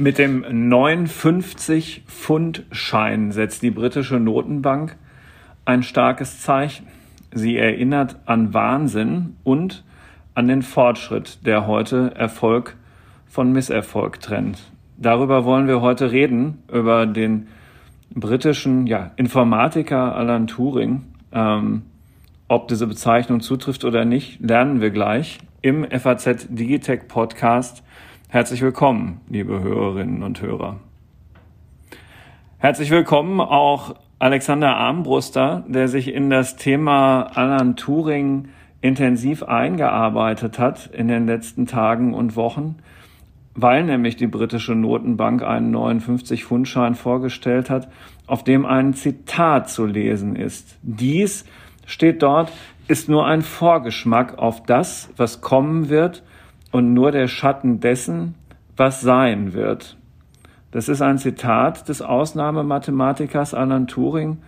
Mit dem 59-Pfund-Schein setzt die britische Notenbank ein starkes Zeichen. Sie erinnert an Wahnsinn und an den Fortschritt, der heute Erfolg von Misserfolg trennt. Darüber wollen wir heute reden, über den britischen ja, Informatiker Alan Turing. Ähm, ob diese Bezeichnung zutrifft oder nicht, lernen wir gleich im FAZ Digitech Podcast Herzlich willkommen, liebe Hörerinnen und Hörer. Herzlich willkommen auch Alexander Armbruster, der sich in das Thema Alan Turing intensiv eingearbeitet hat in den letzten Tagen und Wochen, weil nämlich die britische Notenbank einen neuen 50-Pfund-Schein vorgestellt hat, auf dem ein Zitat zu lesen ist. Dies steht dort, ist nur ein Vorgeschmack auf das, was kommen wird und nur der Schatten dessen, was sein wird. Das ist ein Zitat des Ausnahmemathematikers Alan Turing,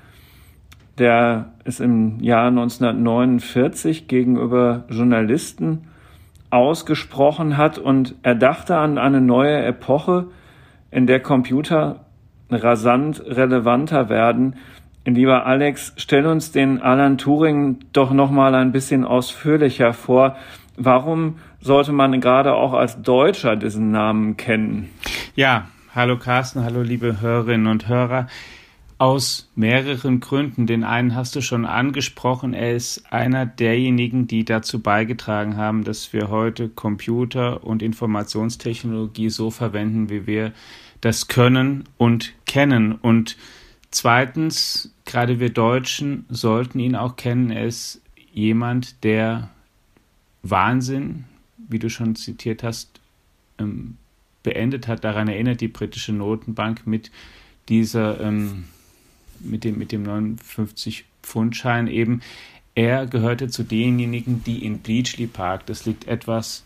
der es im Jahr 1949 gegenüber Journalisten ausgesprochen hat und er dachte an eine neue Epoche, in der Computer rasant relevanter werden. Lieber Alex, stell uns den Alan Turing doch noch mal ein bisschen ausführlicher vor. Warum sollte man gerade auch als Deutscher diesen Namen kennen? Ja, hallo Carsten, hallo liebe Hörerinnen und Hörer. Aus mehreren Gründen. Den einen hast du schon angesprochen. Er ist einer derjenigen, die dazu beigetragen haben, dass wir heute Computer und Informationstechnologie so verwenden, wie wir das können und kennen. Und zweitens, gerade wir Deutschen sollten ihn auch kennen. Er ist jemand, der Wahnsinn, wie du schon zitiert hast, ähm, beendet hat. Daran erinnert die britische Notenbank mit dieser, ähm, mit dem, mit dem 59-Pfund-Schein eben. Er gehörte zu denjenigen, die in Bleachley Park, das liegt etwas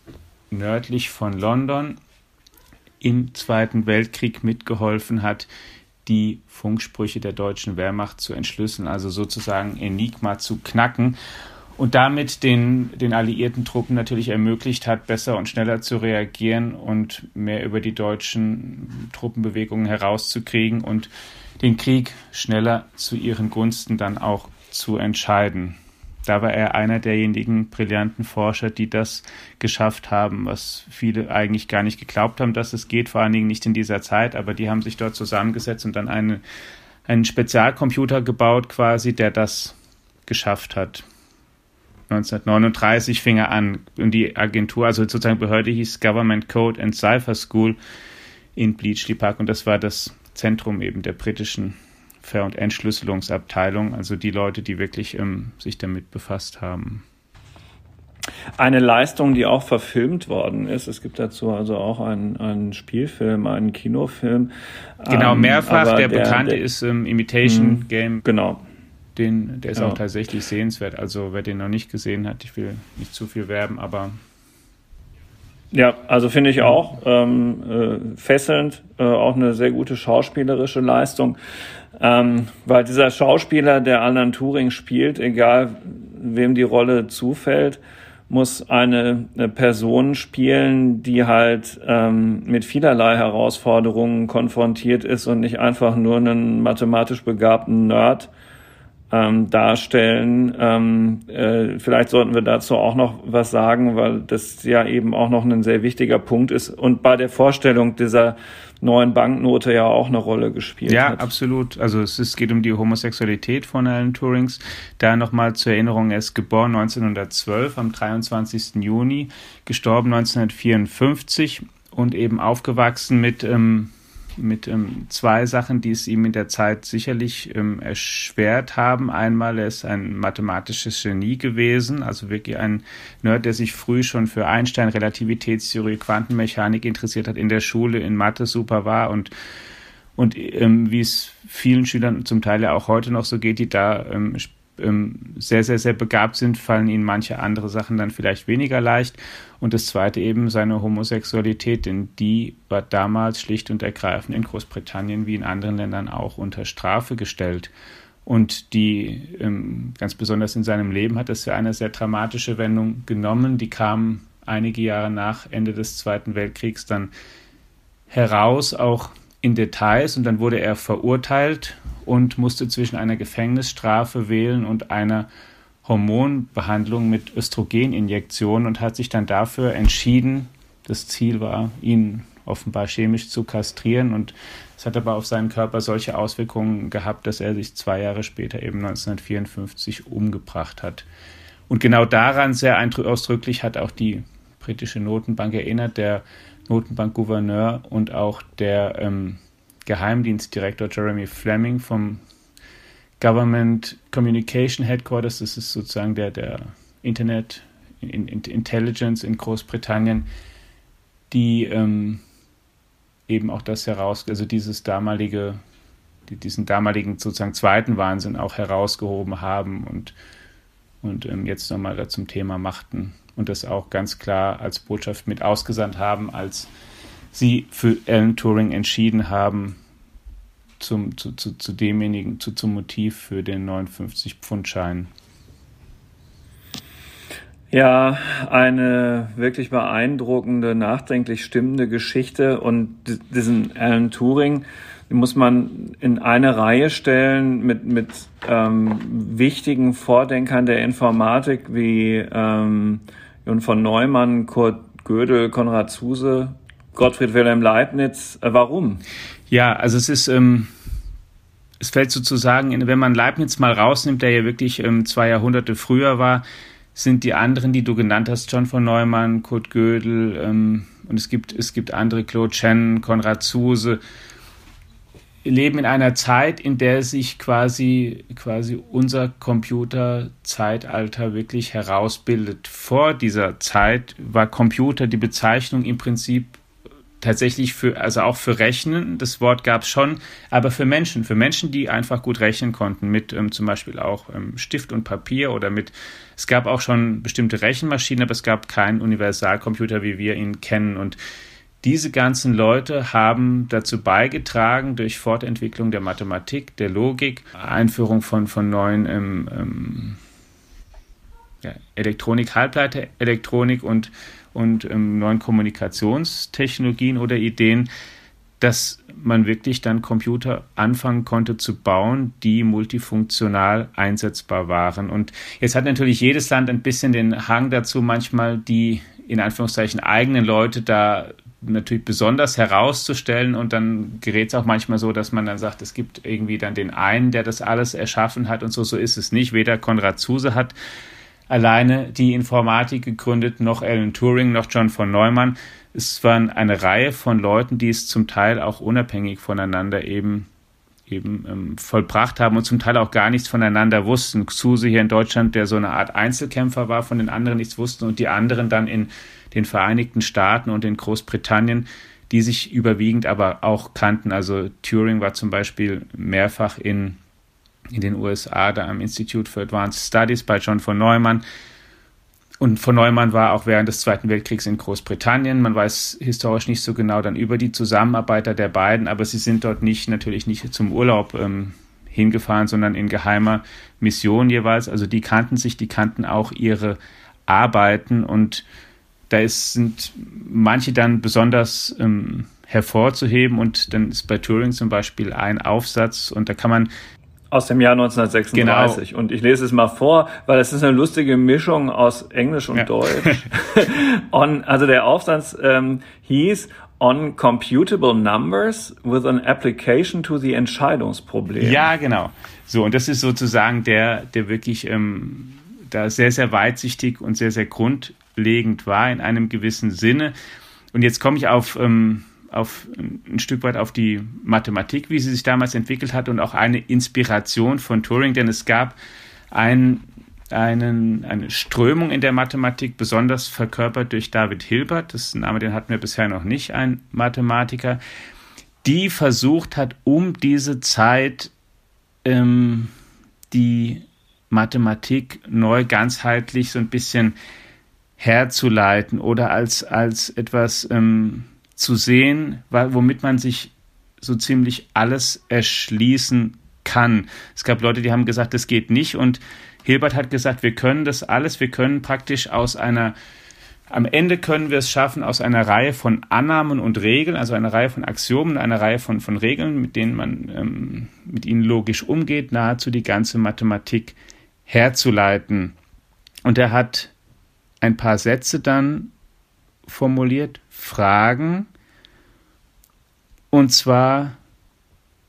nördlich von London, im Zweiten Weltkrieg mitgeholfen hat, die Funksprüche der deutschen Wehrmacht zu entschlüsseln, also sozusagen Enigma zu knacken und damit den, den alliierten Truppen natürlich ermöglicht hat, besser und schneller zu reagieren und mehr über die deutschen Truppenbewegungen herauszukriegen und den Krieg schneller zu ihren Gunsten dann auch zu entscheiden. Da war er einer derjenigen brillanten Forscher, die das geschafft haben, was viele eigentlich gar nicht geglaubt haben, dass es geht, vor allen Dingen nicht in dieser Zeit, aber die haben sich dort zusammengesetzt und dann eine, einen Spezialcomputer gebaut quasi, der das geschafft hat. 1939 fing er an. Und die Agentur, also sozusagen Behörde hieß Government Code and Cipher School in Bleachley Park. Und das war das Zentrum eben der britischen Ver- und Entschlüsselungsabteilung, also die Leute, die wirklich ähm, sich damit befasst haben. Eine Leistung, die auch verfilmt worden ist. Es gibt dazu also auch einen, einen Spielfilm, einen Kinofilm. Genau, ähm, mehrfach. Ähm, der, der, bekannte der, ist ähm, Imitation mh, Game. Genau. Den, der ist ja. auch tatsächlich sehenswert. Also wer den noch nicht gesehen hat, ich will nicht zu viel werben, aber ja, also finde ich auch ähm, äh, fesselnd, äh, auch eine sehr gute schauspielerische Leistung, ähm, weil dieser Schauspieler, der Alan Turing spielt, egal wem die Rolle zufällt, muss eine, eine Person spielen, die halt ähm, mit vielerlei Herausforderungen konfrontiert ist und nicht einfach nur einen mathematisch begabten Nerd ähm, darstellen. Ähm, äh, vielleicht sollten wir dazu auch noch was sagen, weil das ja eben auch noch ein sehr wichtiger Punkt ist und bei der Vorstellung dieser neuen Banknote ja auch eine Rolle gespielt ja, hat. Ja, absolut. Also es ist, geht um die Homosexualität von Alan Turings. Da nochmal zur Erinnerung, er ist geboren 1912 am 23. Juni, gestorben 1954 und eben aufgewachsen mit ähm, mit ähm, zwei Sachen, die es ihm in der Zeit sicherlich ähm, erschwert haben. Einmal, er ist ein mathematisches Genie gewesen, also wirklich ein Nerd, der sich früh schon für Einstein, Relativitätstheorie, Quantenmechanik interessiert hat, in der Schule in Mathe super war und und ähm, wie es vielen Schülern zum Teil ja auch heute noch so geht, die da ähm, sehr, sehr, sehr begabt sind, fallen ihnen manche andere Sachen dann vielleicht weniger leicht. Und das zweite eben seine Homosexualität, denn die war damals schlicht und ergreifend in Großbritannien wie in anderen Ländern auch unter Strafe gestellt. Und die, ähm, ganz besonders in seinem Leben, hat das für eine sehr dramatische Wendung genommen. Die kam einige Jahre nach Ende des Zweiten Weltkriegs dann heraus, auch in Details. Und dann wurde er verurteilt und musste zwischen einer Gefängnisstrafe wählen und einer Hormonbehandlung mit Östrogeninjektionen und hat sich dann dafür entschieden, das Ziel war, ihn offenbar chemisch zu kastrieren und es hat aber auf seinen Körper solche Auswirkungen gehabt, dass er sich zwei Jahre später eben 1954 umgebracht hat. Und genau daran sehr ausdrücklich hat auch die britische Notenbank erinnert, der Notenbankgouverneur und auch der ähm, Geheimdienstdirektor Jeremy Fleming vom Government Communication Headquarters, das ist sozusagen der, der Internet Intelligence in Großbritannien, die ähm, eben auch das heraus, also dieses damalige, diesen damaligen sozusagen zweiten Wahnsinn auch herausgehoben haben und, und ähm, jetzt nochmal da zum Thema machten und das auch ganz klar als Botschaft mit ausgesandt haben, als sie für Alan Turing entschieden haben, zum, zu, zu, zu demjenigen, zu, zum Motiv für den 59-Pfund-Schein. Ja, eine wirklich beeindruckende, nachdenklich stimmende Geschichte und diesen Alan Turing muss man in eine Reihe stellen mit, mit ähm, wichtigen Vordenkern der Informatik wie ähm, Jon von Neumann, Kurt Gödel, Konrad Zuse, Gottfried Wilhelm Leibniz. Äh, warum? Ja, also es ist, ähm, es fällt sozusagen, wenn man Leibniz mal rausnimmt, der ja wirklich ähm, zwei Jahrhunderte früher war, sind die anderen, die du genannt hast, John von Neumann, Kurt Gödel ähm, und es gibt, es gibt andere, Claude Chen, Konrad Zuse, leben in einer Zeit, in der sich quasi, quasi unser Computerzeitalter wirklich herausbildet. Vor dieser Zeit war Computer die Bezeichnung im Prinzip tatsächlich für, also auch für Rechnen, das Wort gab es schon, aber für Menschen, für Menschen, die einfach gut rechnen konnten, mit ähm, zum Beispiel auch ähm, Stift und Papier oder mit, es gab auch schon bestimmte Rechenmaschinen, aber es gab keinen Universalcomputer, wie wir ihn kennen. Und diese ganzen Leute haben dazu beigetragen, durch Fortentwicklung der Mathematik, der Logik, Einführung von, von neuen ähm, ähm, ja, Elektronik, Halbleiter, Elektronik und und ähm, neuen Kommunikationstechnologien oder Ideen, dass man wirklich dann Computer anfangen konnte zu bauen, die multifunktional einsetzbar waren. Und jetzt hat natürlich jedes Land ein bisschen den Hang dazu, manchmal die in Anführungszeichen eigenen Leute da natürlich besonders herauszustellen und dann gerät es auch manchmal so, dass man dann sagt, es gibt irgendwie dann den einen, der das alles erschaffen hat und so, so ist es nicht. Weder Konrad Zuse hat alleine die Informatik gegründet, noch Alan Turing, noch John von Neumann. Es waren eine Reihe von Leuten, die es zum Teil auch unabhängig voneinander eben eben ähm, vollbracht haben und zum Teil auch gar nichts voneinander wussten. Xuse hier in Deutschland, der so eine Art Einzelkämpfer war, von den anderen nichts wussten und die anderen dann in den Vereinigten Staaten und in Großbritannien, die sich überwiegend aber auch kannten. Also Turing war zum Beispiel mehrfach in in den USA, da am Institute for Advanced Studies bei John von Neumann. Und von Neumann war auch während des Zweiten Weltkriegs in Großbritannien. Man weiß historisch nicht so genau dann über die Zusammenarbeiter der beiden, aber sie sind dort nicht, natürlich nicht zum Urlaub ähm, hingefahren, sondern in geheimer Mission jeweils. Also die kannten sich, die kannten auch ihre Arbeiten und da ist, sind manche dann besonders ähm, hervorzuheben und dann ist bei Turing zum Beispiel ein Aufsatz und da kann man aus dem Jahr 1936. Genau. Und ich lese es mal vor, weil es ist eine lustige Mischung aus Englisch und ja. Deutsch. on, also der Aufsatz ähm, hieß On Computable Numbers with an Application to the Entscheidungsproblem. Ja, genau. So, und das ist sozusagen der, der wirklich ähm, da sehr, sehr weitsichtig und sehr, sehr grundlegend war in einem gewissen Sinne. Und jetzt komme ich auf ähm, auf ein Stück weit auf die Mathematik, wie sie sich damals entwickelt hat und auch eine Inspiration von Turing, denn es gab ein, einen, eine Strömung in der Mathematik, besonders verkörpert durch David Hilbert, das Name, den hatten wir bisher noch nicht, ein Mathematiker, die versucht hat, um diese Zeit ähm, die Mathematik neu ganzheitlich so ein bisschen herzuleiten oder als, als etwas ähm, zu sehen, womit man sich so ziemlich alles erschließen kann. Es gab Leute, die haben gesagt, das geht nicht und Hilbert hat gesagt, wir können das alles, wir können praktisch aus einer am Ende können wir es schaffen, aus einer Reihe von Annahmen und Regeln, also einer Reihe von Axiomen, einer Reihe von, von Regeln, mit denen man ähm, mit ihnen logisch umgeht, nahezu die ganze Mathematik herzuleiten. Und er hat ein paar Sätze dann formuliert, Fragen, und zwar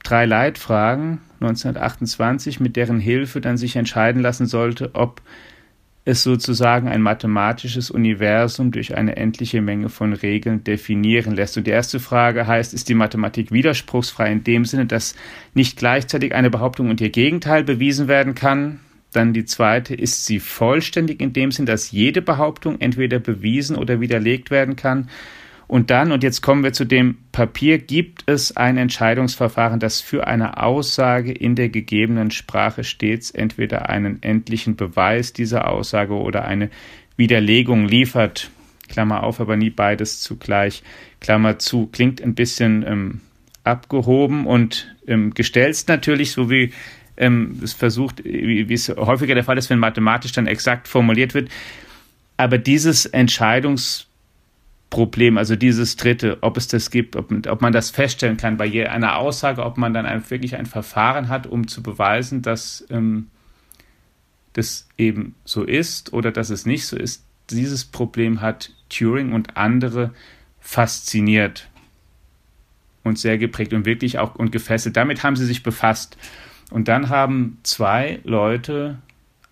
drei Leitfragen 1928, mit deren Hilfe dann sich entscheiden lassen sollte, ob es sozusagen ein mathematisches Universum durch eine endliche Menge von Regeln definieren lässt. Und die erste Frage heißt, ist die Mathematik widerspruchsfrei in dem Sinne, dass nicht gleichzeitig eine Behauptung und ihr Gegenteil bewiesen werden kann? Dann die zweite, ist sie vollständig in dem Sinne, dass jede Behauptung entweder bewiesen oder widerlegt werden kann? Und dann, und jetzt kommen wir zu dem Papier, gibt es ein Entscheidungsverfahren, das für eine Aussage in der gegebenen Sprache stets entweder einen endlichen Beweis dieser Aussage oder eine Widerlegung liefert. Klammer auf, aber nie beides zugleich. Klammer zu. Klingt ein bisschen ähm, abgehoben und ähm, gestelzt natürlich, so wie ähm, es versucht, wie, es häufiger der Fall ist, wenn mathematisch dann exakt formuliert wird. Aber dieses Entscheidungsverfahren Problem, also dieses dritte, ob es das gibt, ob, ob man das feststellen kann bei einer Aussage, ob man dann ein, wirklich ein Verfahren hat, um zu beweisen, dass ähm, das eben so ist oder dass es nicht so ist. Dieses Problem hat Turing und andere fasziniert und sehr geprägt und wirklich auch und gefesselt. Damit haben sie sich befasst. Und dann haben zwei Leute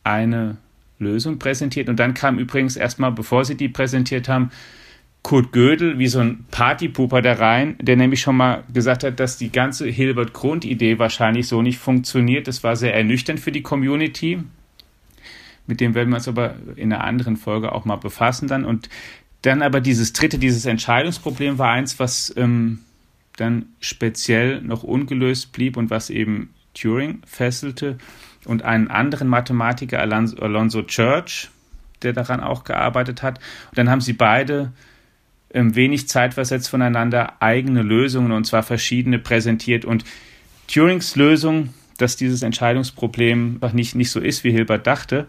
eine Lösung präsentiert. Und dann kam übrigens erstmal, bevor sie die präsentiert haben, Kurt Gödel wie so ein Partypuper da rein, der nämlich schon mal gesagt hat, dass die ganze Hilbert-Grund-Idee wahrscheinlich so nicht funktioniert. Das war sehr ernüchternd für die Community. Mit dem werden wir uns aber in einer anderen Folge auch mal befassen dann. Und dann aber dieses dritte, dieses Entscheidungsproblem war eins, was ähm, dann speziell noch ungelöst blieb und was eben Turing fesselte und einen anderen Mathematiker, Alonso Church, der daran auch gearbeitet hat. Und dann haben sie beide ähm, wenig zeitversetzt voneinander eigene Lösungen und zwar verschiedene präsentiert. Und Turings Lösung, dass dieses Entscheidungsproblem nicht, nicht so ist, wie Hilbert dachte,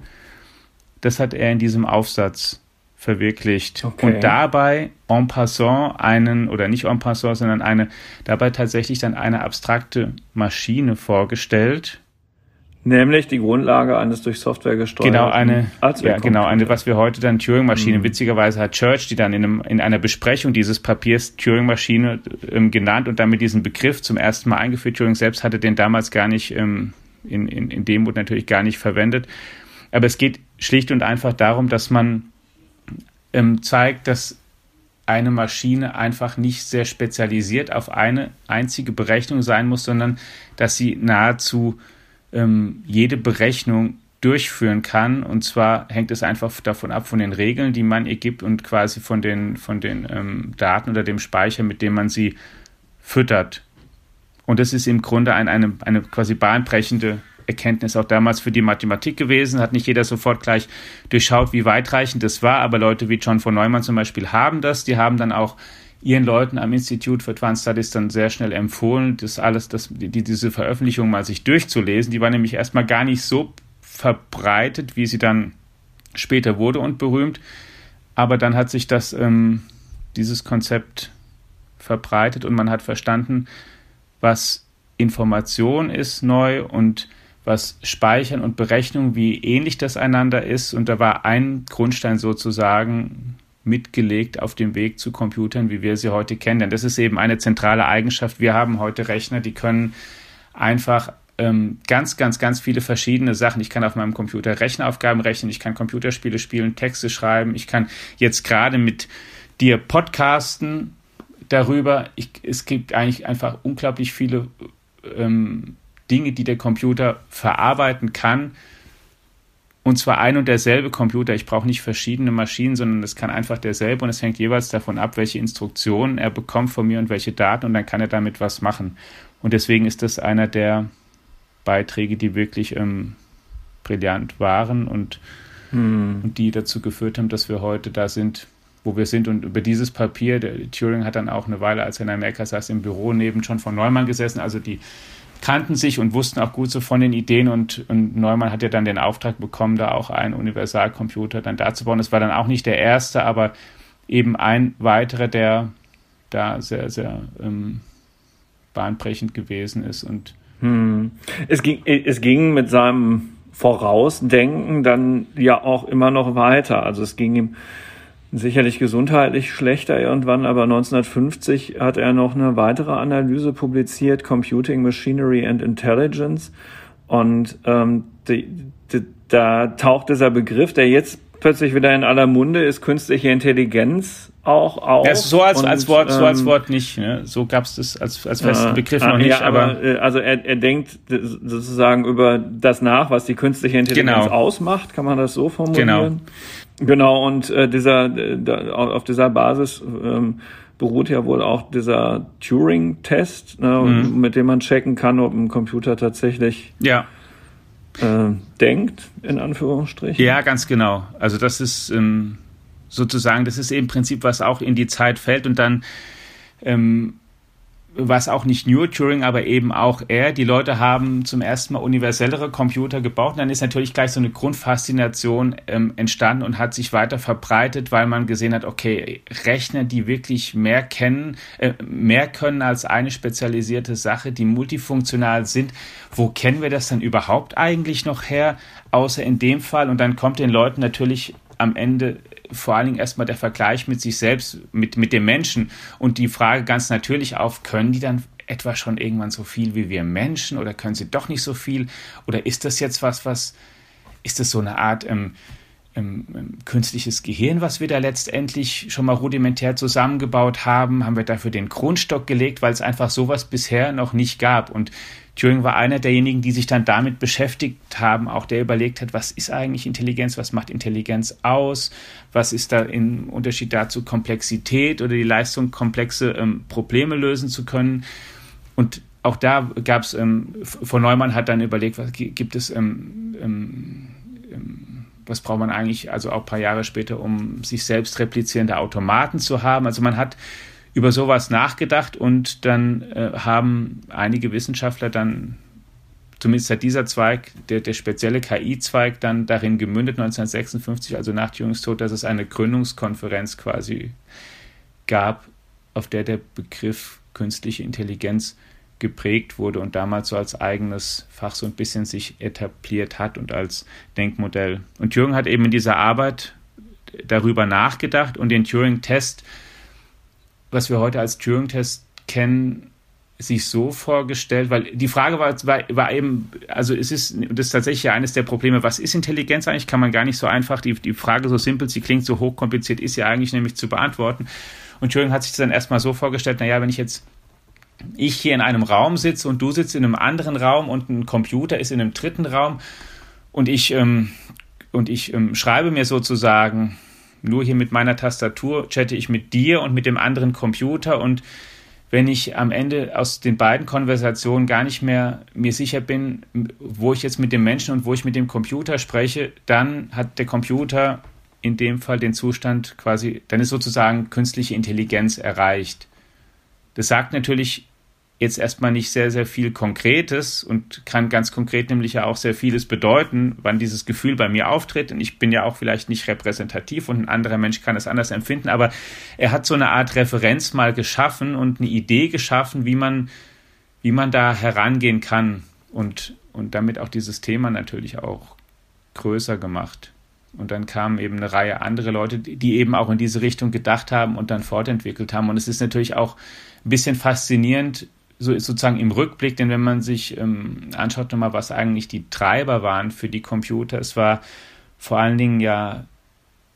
das hat er in diesem Aufsatz verwirklicht. Okay. Und dabei en passant einen, oder nicht en passant, sondern eine, dabei tatsächlich dann eine abstrakte Maschine vorgestellt, Nämlich die Grundlage eines durch Software gesteuerten Genau, eine, ja, genau, eine, was wir heute dann Turing-Maschine, mhm. witzigerweise hat Church, die dann in, einem, in einer Besprechung dieses Papiers Turing-Maschine ähm, genannt und damit diesen Begriff zum ersten Mal eingeführt. Turing selbst hatte den damals gar nicht, ähm, in, in, in Demut natürlich gar nicht verwendet. Aber es geht schlicht und einfach darum, dass man ähm, zeigt, dass eine Maschine einfach nicht sehr spezialisiert auf eine einzige Berechnung sein muss, sondern dass sie nahezu ähm, jede Berechnung durchführen kann. Und zwar hängt es einfach davon ab, von den Regeln, die man ihr gibt und quasi von den, von den ähm, Daten oder dem Speicher, mit dem man sie füttert. Und das ist im Grunde ein, eine, eine quasi bahnbrechende Erkenntnis auch damals für die Mathematik gewesen. Hat nicht jeder sofort gleich durchschaut, wie weitreichend das war, aber Leute wie John von Neumann zum Beispiel haben das. Die haben dann auch ihren Leuten am Institute for Advanced Studies dann sehr schnell empfohlen, das alles, das, die, diese Veröffentlichung mal sich durchzulesen. Die war nämlich erstmal gar nicht so verbreitet, wie sie dann später wurde und berühmt. Aber dann hat sich das, ähm, dieses Konzept verbreitet und man hat verstanden, was Information ist neu und was Speichern und Berechnung, wie ähnlich das einander ist. Und da war ein Grundstein sozusagen mitgelegt auf dem Weg zu Computern, wie wir sie heute kennen. Denn das ist eben eine zentrale Eigenschaft. Wir haben heute Rechner, die können einfach ähm, ganz, ganz, ganz viele verschiedene Sachen. Ich kann auf meinem Computer Rechenaufgaben rechnen, ich kann Computerspiele spielen, Texte schreiben, ich kann jetzt gerade mit dir podcasten darüber. Ich, es gibt eigentlich einfach unglaublich viele ähm, Dinge, die der Computer verarbeiten kann und zwar ein und derselbe Computer. Ich brauche nicht verschiedene Maschinen, sondern es kann einfach derselbe und es hängt jeweils davon ab, welche Instruktionen er bekommt von mir und welche Daten und dann kann er damit was machen. Und deswegen ist das einer der Beiträge, die wirklich ähm, brillant waren und, hm. und die dazu geführt haben, dass wir heute da sind, wo wir sind. Und über dieses Papier, der Turing hat dann auch eine Weile, als er in Amerika saß, im Büro neben John von Neumann gesessen, also die kannten sich und wussten auch gut so von den Ideen und, und Neumann hat ja dann den Auftrag bekommen, da auch einen Universalcomputer dann da zu bauen. Das war dann auch nicht der erste, aber eben ein weiterer, der da sehr, sehr ähm, bahnbrechend gewesen ist und hm. Es ging, es ging mit seinem Vorausdenken dann ja auch immer noch weiter. Also es ging ihm sicherlich gesundheitlich schlechter irgendwann, aber 1950 hat er noch eine weitere Analyse publiziert, Computing Machinery and Intelligence. Und ähm, die, die, da taucht dieser Begriff, der jetzt plötzlich wieder in aller Munde ist, künstliche Intelligenz auch auf. Ja, so als, und, als Wort, so als ähm, Wort nicht. Ne? So gab es das als, als festen Begriff noch nicht. Ja, aber, aber äh, also er, er denkt sozusagen über das nach, was die künstliche Intelligenz genau. ausmacht, kann man das so formulieren? Genau. Genau, und äh, dieser, äh, auf dieser Basis ähm, beruht ja wohl auch dieser Turing-Test, ne, mhm. mit dem man checken kann, ob ein Computer tatsächlich ja. äh, denkt, in Anführungsstrichen. Ja, ganz genau. Also das ist ähm, sozusagen, das ist im Prinzip, was auch in die Zeit fällt und dann ähm, was auch nicht nur Turing, aber eben auch er. Die Leute haben zum ersten Mal universellere Computer gebaut. Und dann ist natürlich gleich so eine Grundfaszination ähm, entstanden und hat sich weiter verbreitet, weil man gesehen hat, okay, Rechner, die wirklich mehr kennen, äh, mehr können als eine spezialisierte Sache, die multifunktional sind. Wo kennen wir das dann überhaupt eigentlich noch her? Außer in dem Fall. Und dann kommt den Leuten natürlich am Ende vor allen Dingen erstmal der Vergleich mit sich selbst, mit, mit dem Menschen und die Frage ganz natürlich auf, können die dann etwa schon irgendwann so viel wie wir Menschen oder können sie doch nicht so viel? Oder ist das jetzt was, was, ist das so eine Art ähm, künstliches Gehirn, was wir da letztendlich schon mal rudimentär zusammengebaut haben? Haben wir dafür den Grundstock gelegt, weil es einfach sowas bisher noch nicht gab? Und Turing war einer derjenigen, die sich dann damit beschäftigt haben, auch der überlegt hat, was ist eigentlich Intelligenz, was macht Intelligenz aus, was ist da im Unterschied dazu Komplexität oder die Leistung, komplexe ähm, Probleme lösen zu können. Und auch da gab es, ähm, von Neumann hat dann überlegt, was gibt es, ähm, ähm, ähm, was braucht man eigentlich, also auch ein paar Jahre später, um sich selbst replizierende Automaten zu haben. Also man hat über sowas nachgedacht und dann äh, haben einige Wissenschaftler dann, zumindest hat dieser Zweig, der, der spezielle KI-Zweig, dann darin gemündet, 1956, also nach Turings Tod, dass es eine Gründungskonferenz quasi gab, auf der der Begriff künstliche Intelligenz geprägt wurde und damals so als eigenes Fach so ein bisschen sich etabliert hat und als Denkmodell. Und Turing hat eben in dieser Arbeit darüber nachgedacht und den Turing-Test was wir heute als Turing-Test kennen, sich so vorgestellt, weil die Frage war, war, war eben, also es ist, das ist tatsächlich eines der Probleme, was ist Intelligenz eigentlich, kann man gar nicht so einfach, die, die Frage so simpel, sie klingt so hochkompliziert, ist ja eigentlich nämlich zu beantworten. Und Turing hat sich das dann erstmal so vorgestellt, naja, wenn ich jetzt ich hier in einem Raum sitze und du sitzt in einem anderen Raum und ein Computer ist in einem dritten Raum und ich, ähm, und ich ähm, schreibe mir sozusagen nur hier mit meiner Tastatur chatte ich mit dir und mit dem anderen Computer und wenn ich am Ende aus den beiden Konversationen gar nicht mehr mir sicher bin, wo ich jetzt mit dem Menschen und wo ich mit dem Computer spreche, dann hat der Computer in dem Fall den Zustand quasi, dann ist sozusagen künstliche Intelligenz erreicht. Das sagt natürlich jetzt erstmal nicht sehr, sehr viel Konkretes und kann ganz konkret nämlich ja auch sehr vieles bedeuten, wann dieses Gefühl bei mir auftritt. Und ich bin ja auch vielleicht nicht repräsentativ und ein anderer Mensch kann es anders empfinden, aber er hat so eine Art Referenz mal geschaffen und eine Idee geschaffen, wie man, wie man da herangehen kann und, und damit auch dieses Thema natürlich auch größer gemacht. Und dann kamen eben eine Reihe andere Leute, die eben auch in diese Richtung gedacht haben und dann fortentwickelt haben. Und es ist natürlich auch ein bisschen faszinierend, so ist sozusagen im Rückblick, denn wenn man sich ähm, anschaut nochmal, was eigentlich die Treiber waren für die Computer, es war vor allen Dingen ja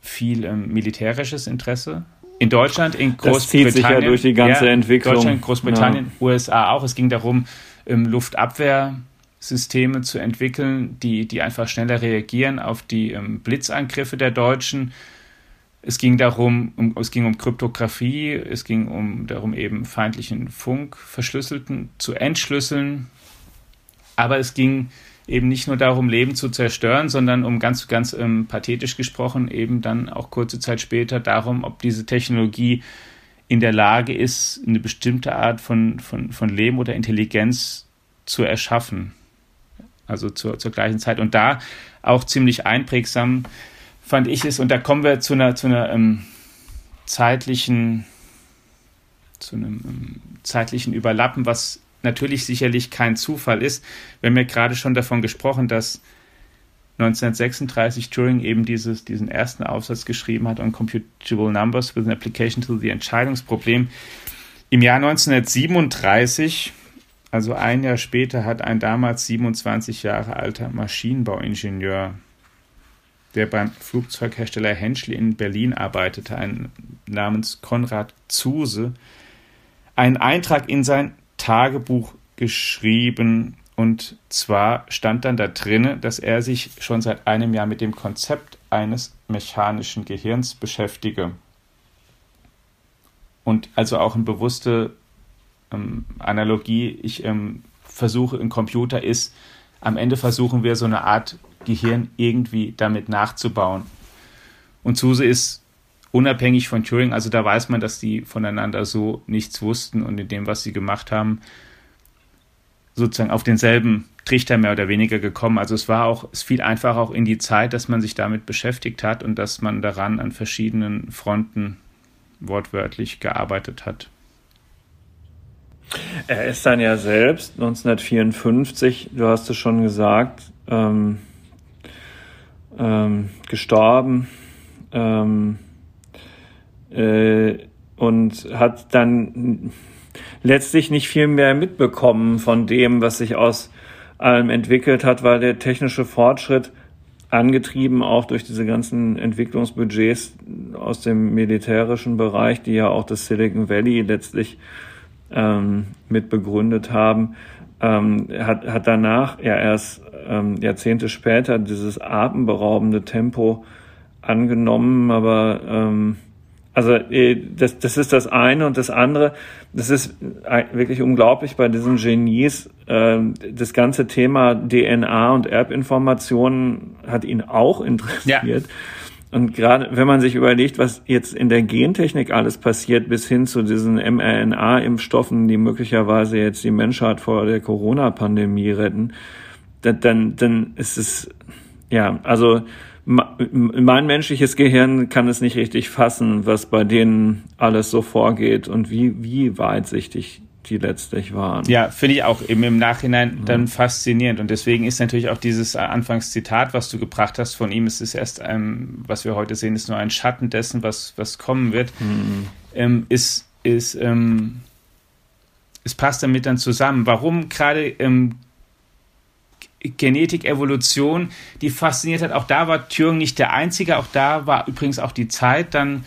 viel ähm, militärisches Interesse. In Deutschland, in Großbritannien. Das zieht sich ja durch die ganze ja, Entwicklung. Deutschland, Großbritannien, ja. USA auch. Es ging darum, ähm, Luftabwehrsysteme zu entwickeln, die, die einfach schneller reagieren auf die ähm, Blitzangriffe der Deutschen. Es ging darum, um, es ging um Kryptographie, es ging um darum, eben feindlichen Funk verschlüsselten zu entschlüsseln. Aber es ging eben nicht nur darum, Leben zu zerstören, sondern um ganz, ganz ähm, pathetisch gesprochen, eben dann auch kurze Zeit später darum, ob diese Technologie in der Lage ist, eine bestimmte Art von, von, von Leben oder Intelligenz zu erschaffen. Also zur, zur gleichen Zeit. Und da auch ziemlich einprägsam fand ich es, und da kommen wir zu einer, zu einer ähm, zeitlichen, zu einem ähm, zeitlichen Überlappen, was natürlich sicherlich kein Zufall ist. Wir haben ja gerade schon davon gesprochen, dass 1936 Turing eben dieses, diesen ersten Aufsatz geschrieben hat on Computable Numbers with an Application to the Entscheidungsproblem. Im Jahr 1937, also ein Jahr später, hat ein damals 27 Jahre alter Maschinenbauingenieur der beim Flugzeughersteller Henschel in Berlin arbeitete, ein namens Konrad Zuse, einen Eintrag in sein Tagebuch geschrieben. Und zwar stand dann da drin, dass er sich schon seit einem Jahr mit dem Konzept eines mechanischen Gehirns beschäftige. Und also auch eine bewusste ähm, Analogie, ich ähm, versuche, ein Computer ist, am Ende versuchen wir so eine Art Gehirn irgendwie damit nachzubauen. Und Zuse ist unabhängig von Turing, also da weiß man, dass die voneinander so nichts wussten und in dem, was sie gemacht haben, sozusagen auf denselben Trichter mehr oder weniger gekommen. Also es war auch, es fiel einfach auch in die Zeit, dass man sich damit beschäftigt hat und dass man daran an verschiedenen Fronten wortwörtlich gearbeitet hat. Er ist dann ja selbst 1954, du hast es schon gesagt, ähm, ähm, gestorben ähm, äh, und hat dann letztlich nicht viel mehr mitbekommen von dem, was sich aus allem entwickelt hat, weil der technische Fortschritt angetrieben auch durch diese ganzen Entwicklungsbudgets aus dem militärischen Bereich, die ja auch das Silicon Valley letztlich ähm, mit begründet haben, ähm, hat, hat danach ja erst ähm, Jahrzehnte später dieses atemberaubende Tempo angenommen, aber ähm, also äh, das, das ist das eine und das andere, das ist wirklich unglaublich bei diesen Genies. Äh, das ganze Thema DNA und Erbinformationen hat ihn auch interessiert. Ja. Und gerade wenn man sich überlegt, was jetzt in der Gentechnik alles passiert, bis hin zu diesen mRNA-Impfstoffen, die möglicherweise jetzt die Menschheit vor der Corona-Pandemie retten, dann, dann ist es, ja, also mein menschliches Gehirn kann es nicht richtig fassen, was bei denen alles so vorgeht und wie, wie weitsichtig die letztlich waren. Ja, finde ich auch eben im Nachhinein dann faszinierend. Und deswegen ist natürlich auch dieses Anfangszitat, was du gebracht hast von ihm, es ist erst, ähm, was wir heute sehen, ist nur ein Schatten dessen, was, was kommen wird, mhm. ähm, ist, ist ähm, es passt damit dann zusammen. Warum gerade ähm, Genetik, Evolution, die fasziniert hat. Auch da war Thüringen nicht der Einzige. Auch da war übrigens auch die Zeit. Dann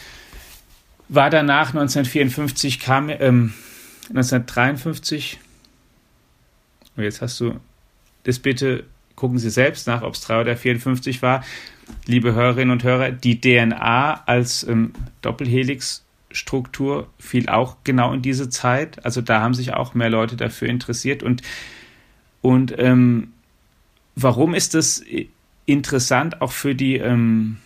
war danach 1954 kam ähm, 1953. Und jetzt hast du das bitte, gucken Sie selbst nach, ob es 3 oder 54 war. Liebe Hörerinnen und Hörer, die DNA als ähm, Doppelhelix-Struktur fiel auch genau in diese Zeit. Also da haben sich auch mehr Leute dafür interessiert. Und, und ähm, warum ist das interessant auch für die ähm,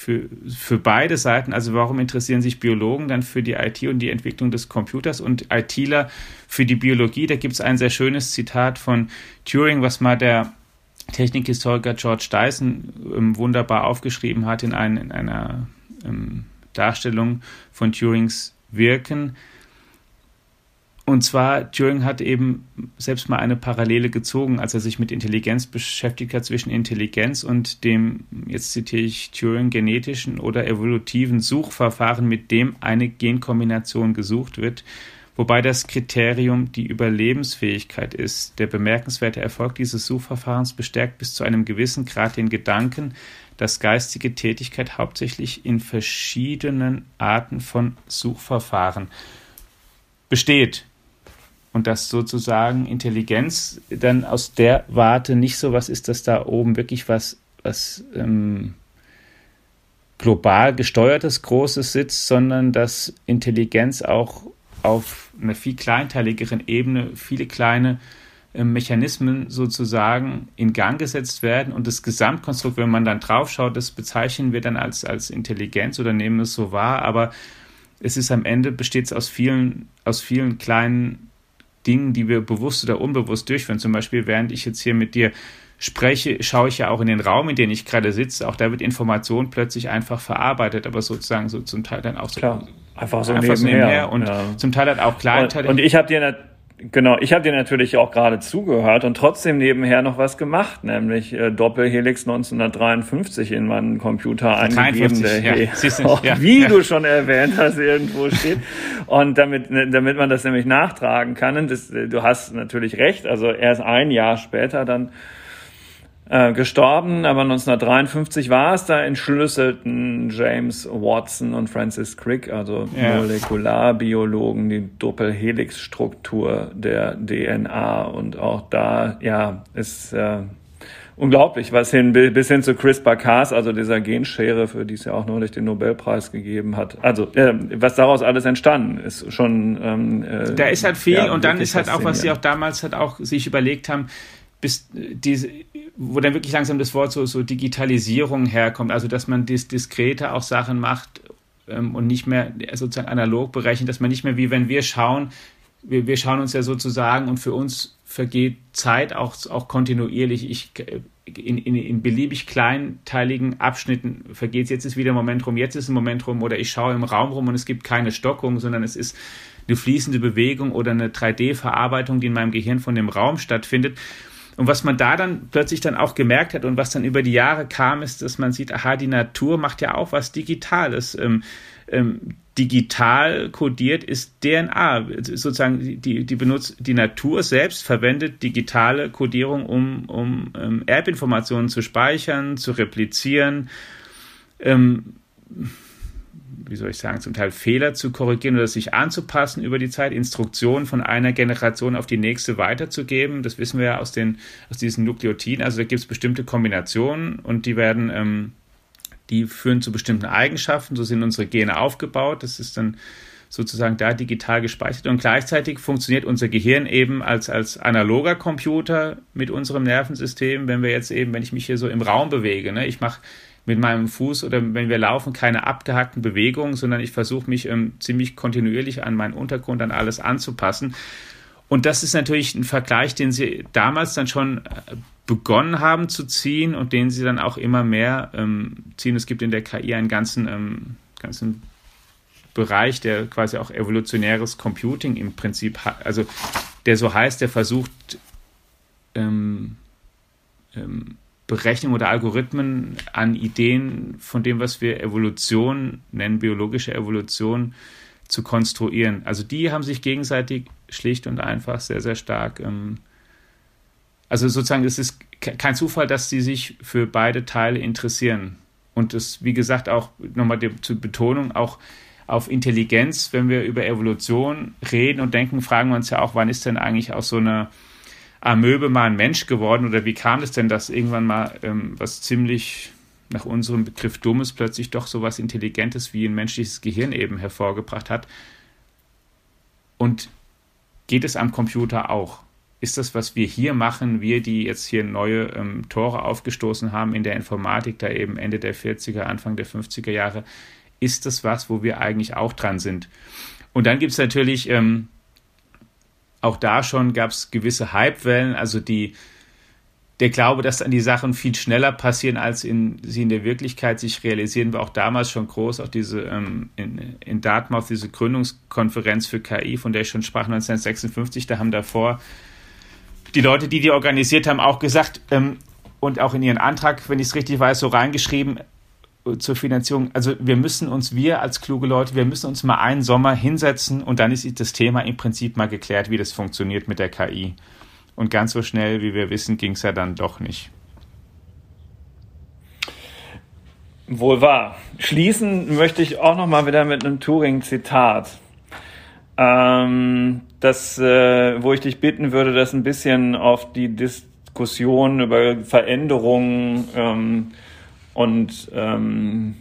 für, für beide Seiten, also warum interessieren sich Biologen dann für die IT und die Entwicklung des Computers und ITler für die Biologie? Da gibt es ein sehr schönes Zitat von Turing, was mal der Technikhistoriker George Dyson ähm, wunderbar aufgeschrieben hat in, ein, in einer ähm, Darstellung von Turings Wirken. Und zwar, Turing hat eben selbst mal eine Parallele gezogen, als er sich mit Intelligenz beschäftigt hat, zwischen Intelligenz und dem, jetzt zitiere ich Turing, genetischen oder evolutiven Suchverfahren, mit dem eine Genkombination gesucht wird, wobei das Kriterium die Überlebensfähigkeit ist. Der bemerkenswerte Erfolg dieses Suchverfahrens bestärkt bis zu einem gewissen Grad den Gedanken, dass geistige Tätigkeit hauptsächlich in verschiedenen Arten von Suchverfahren besteht und dass sozusagen Intelligenz dann aus der Warte nicht so was ist, dass da oben wirklich was, was ähm, global gesteuertes Großes sitzt, sondern dass Intelligenz auch auf einer viel kleinteiligeren Ebene viele kleine äh, Mechanismen sozusagen in Gang gesetzt werden. Und das Gesamtkonstrukt, wenn man dann draufschaut, das bezeichnen wir dann als, als Intelligenz oder nehmen es so wahr, aber es ist am Ende besteht es aus vielen, aus vielen kleinen Dingen, die wir bewusst oder unbewusst durchführen. Zum Beispiel, während ich jetzt hier mit dir spreche, schaue ich ja auch in den Raum, in dem ich gerade sitze. Auch da wird Information plötzlich einfach verarbeitet, aber sozusagen so zum Teil dann auch so Klar, einfach so einfach nebenher. So nebenher und ja. zum Teil halt auch kleinteilig. Und, und ich habe dir Genau, ich habe dir natürlich auch gerade zugehört und trotzdem nebenher noch was gemacht, nämlich äh, Doppelhelix 1953 in meinen Computer eingegeben, der ja, hier, auch, ja, wie ja. du schon erwähnt hast, irgendwo steht. Und damit, ne, damit man das nämlich nachtragen kann, und das, du hast natürlich recht, also erst ein Jahr später dann äh, gestorben, aber 1953 war es, da entschlüsselten James Watson und Francis Crick, also ja. Molekularbiologen, die Doppelhelixstruktur der DNA und auch da, ja, ist äh, unglaublich, was hin bis hin zu CRISPR-Cas, also dieser Genschere, für die es ja auch neulich den Nobelpreis gegeben hat. Also äh, was daraus alles entstanden ist, schon. Ähm, äh, da ist halt viel ja, und dann ist halt auch, was sie auch damals halt auch sich überlegt haben, bis diese, wo dann wirklich langsam das Wort so, so Digitalisierung herkommt, also dass man dis diskreter auch Sachen macht ähm, und nicht mehr sozusagen analog berechnet, dass man nicht mehr wie wenn wir schauen, wir, wir schauen uns ja sozusagen und für uns vergeht Zeit auch, auch kontinuierlich. Ich, in, in, in beliebig kleinteiligen Abschnitten vergeht jetzt ist wieder ein Moment rum, jetzt ist ein Moment rum oder ich schaue im Raum rum und es gibt keine Stockung, sondern es ist eine fließende Bewegung oder eine 3D-Verarbeitung, die in meinem Gehirn von dem Raum stattfindet. Und was man da dann plötzlich dann auch gemerkt hat und was dann über die Jahre kam, ist, dass man sieht, aha, die Natur macht ja auch was Digitales. Ähm, ähm, digital kodiert ist DNA. Sozusagen die, die benutzt, die Natur selbst verwendet digitale Kodierung, um, um ähm, Erbinformationen zu speichern, zu replizieren. Ähm, wie soll ich sagen, zum Teil Fehler zu korrigieren oder sich anzupassen über die Zeit, Instruktionen von einer Generation auf die nächste weiterzugeben. Das wissen wir ja aus, den, aus diesen Nukleotiden. Also da gibt es bestimmte Kombinationen und die werden, ähm, die führen zu bestimmten Eigenschaften. So sind unsere Gene aufgebaut. Das ist dann sozusagen da digital gespeichert und gleichzeitig funktioniert unser Gehirn eben als, als analoger Computer mit unserem Nervensystem, wenn wir jetzt eben, wenn ich mich hier so im Raum bewege, ne? ich mache mit meinem Fuß oder wenn wir laufen, keine abgehackten Bewegungen, sondern ich versuche mich ähm, ziemlich kontinuierlich an meinen Untergrund, an alles anzupassen. Und das ist natürlich ein Vergleich, den sie damals dann schon äh, begonnen haben zu ziehen und den sie dann auch immer mehr ähm, ziehen. Es gibt in der KI einen ganzen, ähm, ganzen Bereich, der quasi auch evolutionäres Computing im Prinzip hat, also der so heißt, der versucht, ähm, ähm, Berechnung oder Algorithmen an Ideen von dem, was wir Evolution nennen, biologische Evolution, zu konstruieren. Also die haben sich gegenseitig schlicht und einfach sehr, sehr stark. Ähm, also sozusagen, es ist kein Zufall, dass sie sich für beide Teile interessieren. Und das, wie gesagt, auch nochmal zur Betonung, auch auf Intelligenz, wenn wir über Evolution reden und denken, fragen wir uns ja auch, wann ist denn eigentlich aus so einer Amöbe mal ein Mensch geworden oder wie kam es denn, dass irgendwann mal ähm, was ziemlich nach unserem Begriff Dummes plötzlich doch so was Intelligentes wie ein menschliches Gehirn eben hervorgebracht hat? Und geht es am Computer auch? Ist das, was wir hier machen, wir, die jetzt hier neue ähm, Tore aufgestoßen haben in der Informatik, da eben Ende der 40er, Anfang der 50er Jahre, ist das was, wo wir eigentlich auch dran sind? Und dann gibt es natürlich ähm, auch da schon gab es gewisse Hypewellen, also die, der Glaube, dass dann die Sachen viel schneller passieren, als in, sie in der Wirklichkeit sich realisieren, war auch damals schon groß. Auch diese ähm, in, in Dartmouth, diese Gründungskonferenz für KI, von der ich schon sprach, 1956, da haben davor die Leute, die die organisiert haben, auch gesagt ähm, und auch in ihren Antrag, wenn ich es richtig weiß, so reingeschrieben, zur Finanzierung, also wir müssen uns, wir als kluge Leute, wir müssen uns mal einen Sommer hinsetzen und dann ist das Thema im Prinzip mal geklärt, wie das funktioniert mit der KI. Und ganz so schnell, wie wir wissen, ging es ja dann doch nicht. Wohl wahr. Schließen möchte ich auch noch mal wieder mit einem Turing-Zitat. Ähm, das, äh, wo ich dich bitten würde, das ein bisschen auf die Diskussion über Veränderungen ähm, und ähm,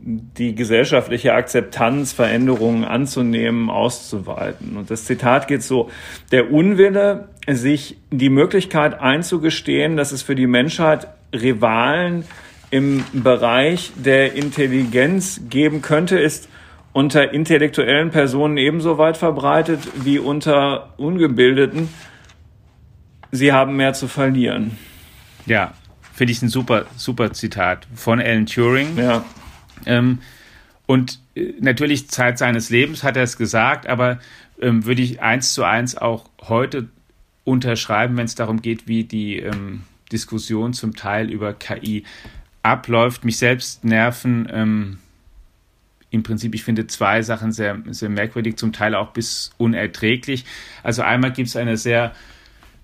die gesellschaftliche Akzeptanz, Veränderungen anzunehmen, auszuweiten. Und das Zitat geht so, der Unwille, sich die Möglichkeit einzugestehen, dass es für die Menschheit Rivalen im Bereich der Intelligenz geben könnte, ist unter intellektuellen Personen ebenso weit verbreitet wie unter Ungebildeten. Sie haben mehr zu verlieren. Ja, finde ich ein super, super Zitat von Alan Turing. Ja. Ähm, und äh, natürlich Zeit seines Lebens hat er es gesagt, aber ähm, würde ich eins zu eins auch heute unterschreiben, wenn es darum geht, wie die ähm, Diskussion zum Teil über KI abläuft. Mich selbst nerven ähm, im Prinzip, ich finde zwei Sachen sehr, sehr merkwürdig, zum Teil auch bis unerträglich. Also einmal gibt es eine sehr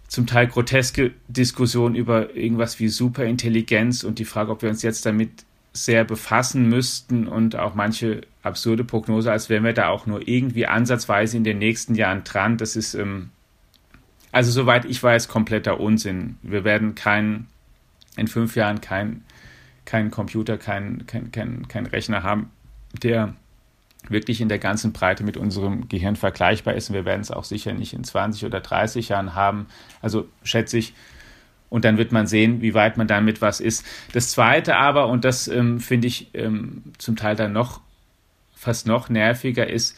zum Teil groteske Diskussion über irgendwas wie Superintelligenz und die Frage, ob wir uns jetzt damit sehr befassen müssten und auch manche absurde Prognose, als wären wir da auch nur irgendwie ansatzweise in den nächsten Jahren dran. Das ist, ähm, also soweit ich weiß, kompletter Unsinn. Wir werden kein, in fünf Jahren kein, kein Computer, kein, kein, kein, kein Rechner haben, der wirklich in der ganzen Breite mit unserem Gehirn vergleichbar ist. Und wir werden es auch sicher nicht in 20 oder 30 Jahren haben. Also schätze ich. Und dann wird man sehen, wie weit man damit was ist. Das Zweite aber, und das ähm, finde ich ähm, zum Teil dann noch fast noch nerviger, ist,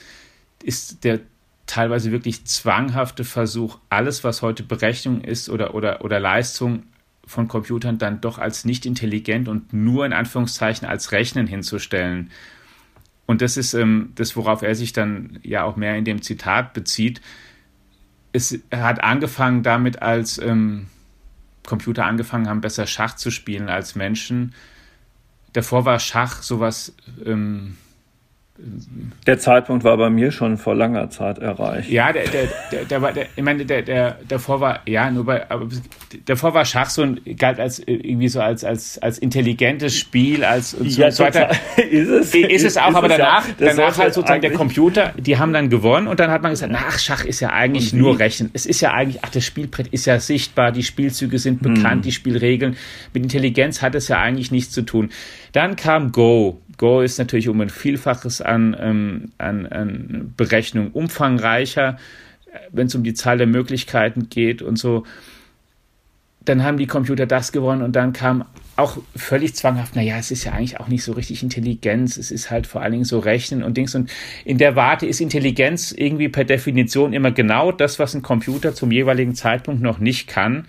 ist der teilweise wirklich zwanghafte Versuch, alles, was heute Berechnung ist oder, oder, oder Leistung von Computern, dann doch als nicht intelligent und nur in Anführungszeichen als Rechnen hinzustellen. Und das ist ähm, das, worauf er sich dann ja auch mehr in dem Zitat bezieht. Es hat angefangen damit, als ähm, Computer angefangen haben, besser Schach zu spielen als Menschen. Davor war Schach sowas ähm, der Zeitpunkt war bei mir schon vor langer Zeit erreicht. Ja, der, der, der, der war, der, ich meine, der, der, davor war, ja, nur bei, aber davor war Schach so ein, galt als irgendwie so als, als, als intelligentes Spiel, als und so, ja, so weiter. Ist es? Ist es auch, ist aber es danach, ja, danach halt sozusagen der Computer, die haben dann gewonnen und dann hat man gesagt, nach Schach ist ja eigentlich nur Rechnen. Es ist ja eigentlich, ach, das Spielbrett ist ja sichtbar, die Spielzüge sind bekannt, hm. die Spielregeln. Mit Intelligenz hat es ja eigentlich nichts zu tun. Dann kam Go. Go ist natürlich um ein Vielfaches an, ähm, an, an Berechnung umfangreicher, wenn es um die Zahl der Möglichkeiten geht und so. Dann haben die Computer das gewonnen und dann kam auch völlig zwanghaft, naja, es ist ja eigentlich auch nicht so richtig Intelligenz, es ist halt vor allen Dingen so Rechnen und Dings. Und in der Warte ist Intelligenz irgendwie per Definition immer genau das, was ein Computer zum jeweiligen Zeitpunkt noch nicht kann.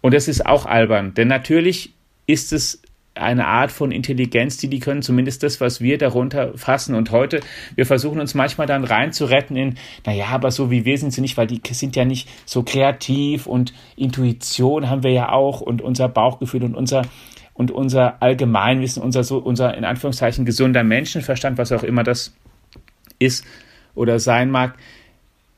Und das ist auch albern, denn natürlich ist es eine Art von Intelligenz, die die können, zumindest das, was wir darunter fassen. Und heute, wir versuchen uns manchmal dann reinzuretten in, naja, aber so wie wir sind sie nicht, weil die sind ja nicht so kreativ und Intuition haben wir ja auch und unser Bauchgefühl und unser und unser Allgemeinwissen, unser so, unser in Anführungszeichen gesunder Menschenverstand, was auch immer das ist oder sein mag,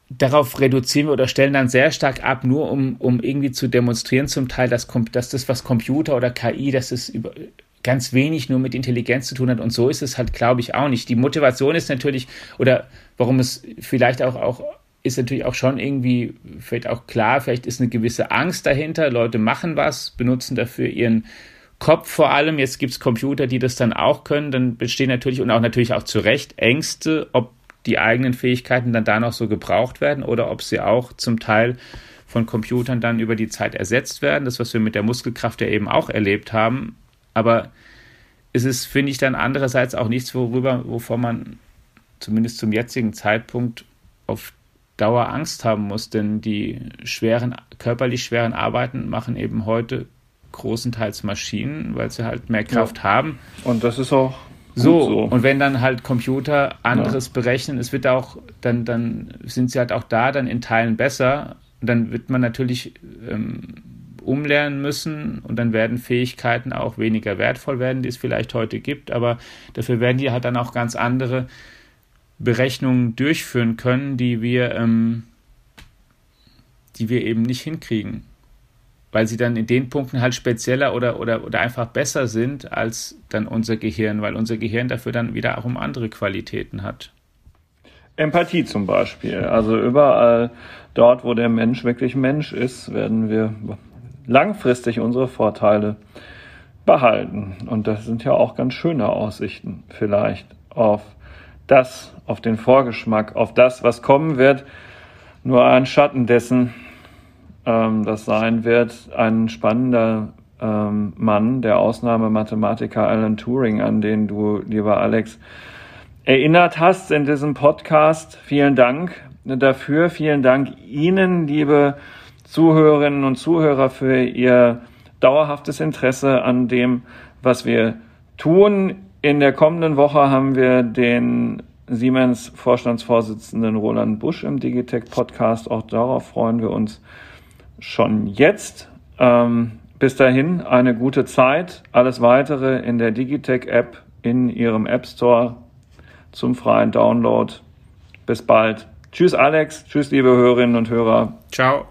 darauf reduzieren wir oder stellen dann sehr stark ab, nur um, um irgendwie zu demonstrieren, zum Teil, dass, dass das, was Computer oder KI, dass es über, ganz wenig nur mit Intelligenz zu tun hat. Und so ist es halt, glaube ich, auch nicht. Die Motivation ist natürlich, oder warum es vielleicht auch, auch ist natürlich auch schon irgendwie, vielleicht auch klar, vielleicht ist eine gewisse Angst dahinter. Leute machen was, benutzen dafür ihren Kopf vor allem. Jetzt gibt es Computer, die das dann auch können. Dann bestehen natürlich und auch natürlich auch zu Recht Ängste, ob die eigenen Fähigkeiten dann da noch so gebraucht werden oder ob sie auch zum Teil von Computern dann über die Zeit ersetzt werden. Das, was wir mit der Muskelkraft ja eben auch erlebt haben. Aber es ist, finde ich, dann andererseits auch nichts, worüber, wovor man zumindest zum jetzigen Zeitpunkt auf Dauer Angst haben muss, denn die schweren, körperlich schweren Arbeiten machen eben heute großenteils Maschinen, weil sie halt mehr Kraft ja. haben. Und das ist auch so, so, und wenn dann halt Computer anderes ja. berechnen, es wird auch, dann, dann sind sie halt auch da dann in Teilen besser. Und dann wird man natürlich ähm, umlernen müssen und dann werden Fähigkeiten auch weniger wertvoll werden, die es vielleicht heute gibt, aber dafür werden die halt dann auch ganz andere Berechnungen durchführen können, die wir, ähm, die wir eben nicht hinkriegen weil sie dann in den Punkten halt spezieller oder, oder, oder einfach besser sind als dann unser Gehirn, weil unser Gehirn dafür dann wieder auch um andere Qualitäten hat. Empathie zum Beispiel. Also überall dort, wo der Mensch wirklich Mensch ist, werden wir langfristig unsere Vorteile behalten. Und das sind ja auch ganz schöne Aussichten vielleicht auf das, auf den Vorgeschmack, auf das, was kommen wird. Nur ein Schatten dessen, ähm, das sein wird, ein spannender ähm, Mann, der Ausnahmemathematiker Alan Turing, an den du, lieber Alex, erinnert hast in diesem Podcast. Vielen Dank dafür. Vielen Dank Ihnen, liebe Zuhörerinnen und Zuhörer, für Ihr dauerhaftes Interesse an dem, was wir tun. In der kommenden Woche haben wir den Siemens Vorstandsvorsitzenden Roland Busch im Digitech Podcast. Auch darauf freuen wir uns schon jetzt. Ähm, bis dahin eine gute Zeit. Alles weitere in der Digitech App in Ihrem App Store zum freien Download. Bis bald. Tschüss Alex. Tschüss liebe Hörerinnen und Hörer. Ciao.